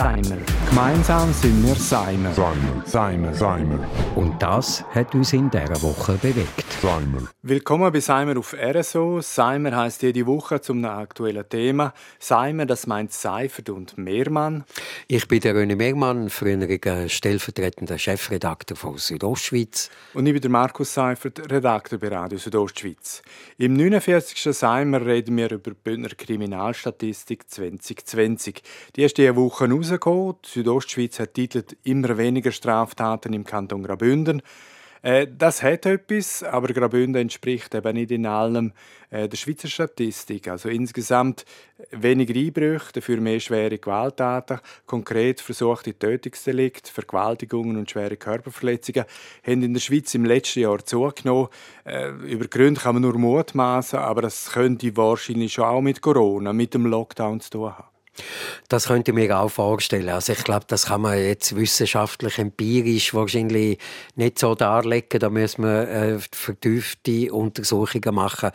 Seimer. Gemeinsam sind wir Seimer. Seimer. Seimer. Seimer. Und das hat uns in dieser Woche bewegt. Seimer. Willkommen bei Seimer auf RSO. Seimer heißt jede Woche zum aktuellen Thema. Seimer, das meint Seifert und Mehrmann. Ich bin der René Megmann, früheriger stellvertretender Chefredakteur von Südostschweiz. Und ich bin der Markus Seifert, Redakteur bei Radio Südostschweiz. Im 49. Seimer reden wir über die Bündner Kriminalstatistik 2020. Die ist diese Woche rausgekommen. Die Südostschweiz hat titelt «Immer weniger Straftaten im Kanton Graubünden». Äh, das hat etwas, aber Graubünden entspricht eben nicht in allem äh, der Schweizer Statistik. Also insgesamt weniger Einbrüche, dafür mehr schwere Gewalttaten, konkret versuchte Tötungsdelikte, Vergewaltigungen und schwere Körperverletzungen haben in der Schweiz im letzten Jahr zugenommen. Äh, über Gründe kann man nur mutmaßen, aber das könnte wahrscheinlich schon auch mit Corona, mit dem Lockdown zu tun haben. Das könnte ich mir auch vorstellen. Also ich glaube, das kann man jetzt wissenschaftlich, empirisch wahrscheinlich nicht so darlegen. Da müssen wir äh, vertiefte Untersuchungen machen.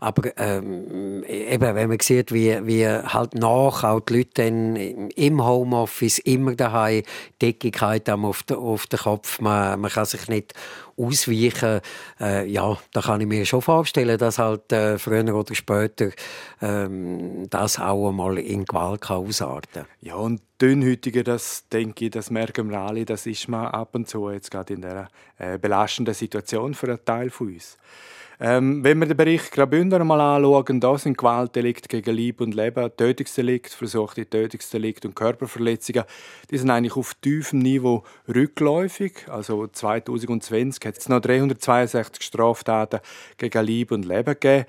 Aber ähm, eben, wenn man sieht, wie, wie halt nach auch die Leute dann im Homeoffice immer daheim Deckigkeit haben auf, den, auf den Kopf, man, man kann sich nicht ausweichen, äh, ja, da kann ich mir schon vorstellen, dass halt äh, früher oder später ähm, das auch einmal in Gewalt kann ausarten Ja, und dünnhütiger, das denke ich, das merken wir alle, das ist man ab und zu jetzt gerade in dieser äh, belastenden Situation für einen Teil von uns. Ähm, wenn wir den Bericht Graubünden mal anschauen, da sind Gewaltdelikte gegen Leib und Leben, Tötungsdelikte, versuchte Tötungsdelikte und Körperverletzungen, die sind eigentlich auf tiefem Niveau rückläufig. Also 2020 hat es noch 362 Straftaten gegen Leib und Leben gegeben.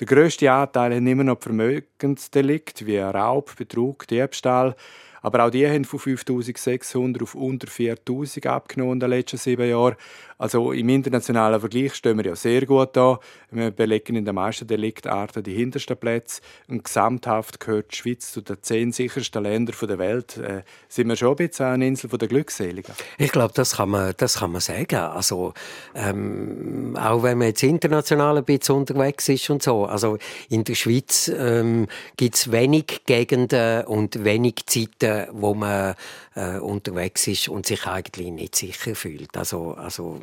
Der grösste Anteil haben immer noch Vermögensdelikte wie Raub, Betrug, Diebstahl. Aber auch die haben von 5600 auf unter 4000 abgenommen in den letzten sieben Jahren. Also im internationalen Vergleich stehen wir ja sehr gut da. Wir belegen in den meisten Deliktarten die hintersten Plätze. Und gesamthaft gehört die Schweiz zu den zehn sichersten Ländern der Welt. Äh, sind wir schon ein bisschen eine Insel der Glückseligen? Ich glaube, das kann man, das kann man sagen. Also, ähm, auch wenn man jetzt international ein bisschen unterwegs ist und so. Also, in der Schweiz ähm, gibt es wenig Gegenden und wenig Zeiten, wo man äh, unterwegs ist und sich eigentlich nicht sicher fühlt. Also, also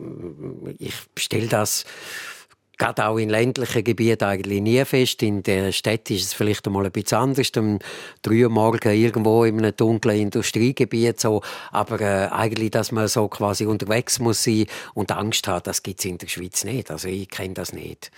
ich stelle das gerade auch in ländlichen Gebieten eigentlich nie fest. In der Stadt ist es vielleicht einmal ein bisschen anders. Um drei Uhr morgens irgendwo in einem dunklen Industriegebiet so. Aber äh, eigentlich, dass man so quasi unterwegs muss sein und Angst hat, das gibt es in der Schweiz nicht. Also ich kenne das nicht.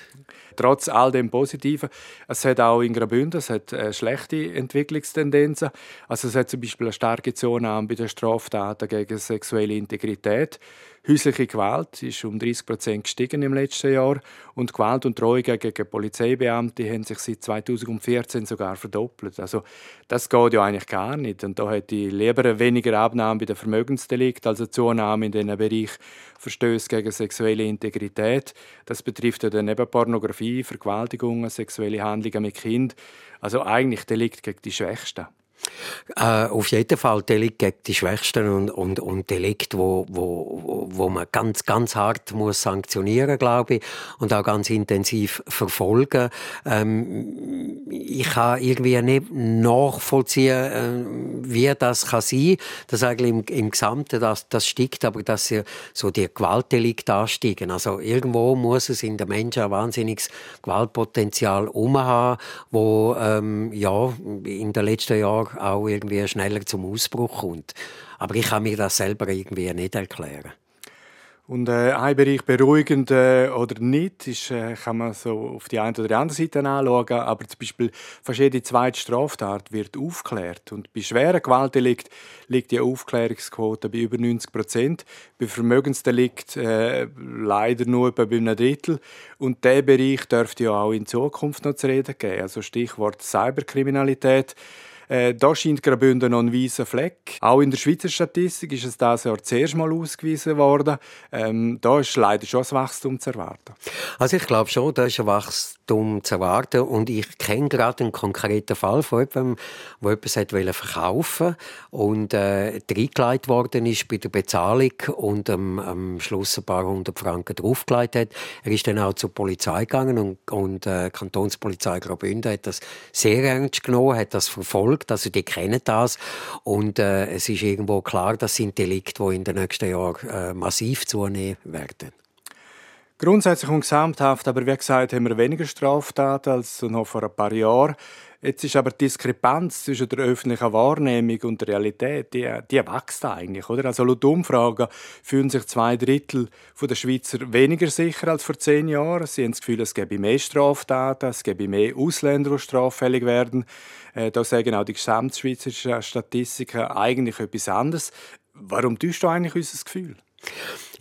Trotz all dem Positiven, es hat auch in Graubünden es hat, äh, schlechte Entwicklungstendenzen. Also es hat zum Beispiel eine starke Zunahme bei den Straftaten gegen sexuelle Integrität. Häusliche Gewalt ist um 30 Prozent gestiegen im letzten Jahr und Gewalt und Drohungen gegen Polizeibeamte haben sich seit 2014 sogar verdoppelt. Also das geht ja eigentlich gar nicht. Und da hätte ich lieber weniger Abnahme bei den Vermögensdelikten als eine Zunahme in den Bereich Verstöße gegen sexuelle Integrität. Das betrifft ja dann eben Pornografie, Vergewaltigungen, sexuelle Handlungen mit Kind. Also eigentlich Delikt gegen die Schwächsten. Äh, auf jeden Fall Delikt gegen die Schwächsten und, und, und Delikt, wo, wo, wo man ganz, ganz hart muss sanktionieren, glaube ich, und auch ganz intensiv verfolgen. Ähm, ich kann irgendwie nicht nachvollziehen, äh, wie das kann sein, dass eigentlich im, im Gesamten das, das steigt, aber dass so die Gewaltdelikte ansteigen. Also irgendwo muss es in den Menschen ein wahnsinniges Gewaltpotenzial umhaben, wo ähm, ja in den letzten Jahren auch irgendwie schneller zum Ausbruch kommt. Aber ich kann mir das selber irgendwie nicht erklären. Und äh, ein Bereich beruhigend äh, oder nicht, ist, äh, kann man so auf die eine oder andere Seite anschauen. Aber zum Beispiel fast jede zweite Straftat wird aufgeklärt. Und bei schweren Gewaltdelikten liegt die Aufklärungsquote bei über 90 Prozent. Bei Vermögensdelikten äh, leider nur bei einem Drittel. Und dieser Bereich dürfte ja auch in Zukunft noch zu reden geben. Also Stichwort Cyberkriminalität. Äh, da scheint Graubünden noch ein weißer Fleck. Auch in der Schweizer Statistik ist es dieses Jahr zuerst mal ausgewiesen worden. Ähm, da ist leider schon ein Wachstum zu erwarten. Also ich glaube schon, da ist ein Wachstum zu erwarten und ich kenne gerade einen konkreten Fall von jemandem, der etwas hat verkaufen und äh, reingelegt worden ist bei der Bezahlung und ähm, am Schluss ein paar hundert Franken draufgelegt hat. Er ist dann auch zur Polizei gegangen und, und äh, Kantonspolizei Graubünden hat das sehr ernst genommen, hat das verfolgt, also die kennen das und äh, es ist irgendwo klar, das sind Delikte, die in den nächsten Jahren äh, massiv zunehmen werden. Grundsätzlich und gesamthaft, aber wie gesagt, haben wir weniger Straftaten als noch vor ein paar Jahren. Jetzt ist aber die Diskrepanz zwischen der öffentlichen Wahrnehmung und der Realität, die, die wächst eigentlich, oder? Also laut Umfragen fühlen sich zwei Drittel der Schweizer weniger sicher als vor zehn Jahren. Sie haben das Gefühl, es gäbe mehr Straftaten, es gäbe mehr Ausländer, die straffällig werden. Äh, da sagen auch die gesamtschweizerischen Statistiken eigentlich etwas anderes. Warum täuscht du eigentlich unser Gefühl?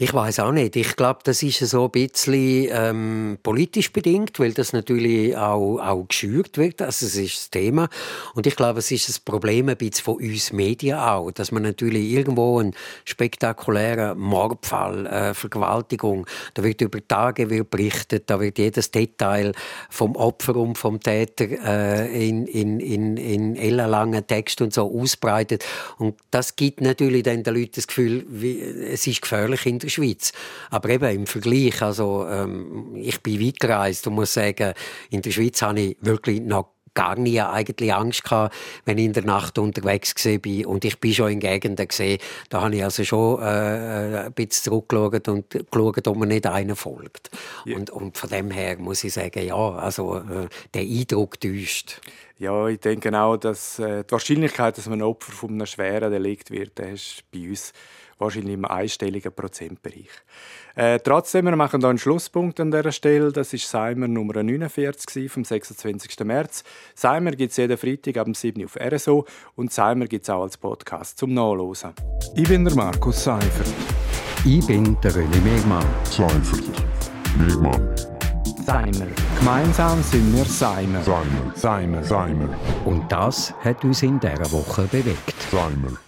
Ich weiß auch nicht. Ich glaube, das ist so ein bisschen ähm, politisch bedingt, weil das natürlich auch, auch geschürt wird. Also es ist das Thema. Und ich glaube, es ist das Problem ein bisschen von uns Medien auch, dass man natürlich irgendwo einen spektakulären Mordfall, äh, Vergewaltigung, da wird über Tage wird berichtet, da wird jedes Detail vom Opfer und vom Täter äh, in, in, in, in ellenlangen Text und so ausbreitet. Und das gibt natürlich dann den Leuten das Gefühl, wie, es ist gefährlich in der Schweiz. Aber eben im Vergleich, also ähm, ich bin weit gereist und muss sagen, in der Schweiz habe ich wirklich noch gar nie eigentlich Angst gehabt, wenn ich in der Nacht unterwegs war. Und ich bin schon in Gegenden gesehen, da habe ich also schon äh, ein bisschen zurückgeschaut und geschaut, ob mir nicht einer folgt. Yeah. Und, und von dem her muss ich sagen, ja, also äh, der Eindruck täuscht. Ja, ich denke auch, dass äh, die Wahrscheinlichkeit, dass man Opfer von einem schweren Delikt wird, das ist bei uns wahrscheinlich im einstelligen Prozentbereich. Äh, trotzdem, wir machen hier einen Schlusspunkt an dieser Stelle. Das ist Seimer Nummer 49 vom 26. März. Seimer gibt es jeden Freitag ab 7 Uhr auf RSO und Seimer gibt es auch als Podcast zum Nachlesen. Ich bin der Markus Seifert. Ich bin der René Megmann. Seifert. Megmann. Seimer. Gemeinsam sind wir Seimer. Seimer. Seimer. Seimer. Und das hat uns in dieser Woche bewegt. Seimer.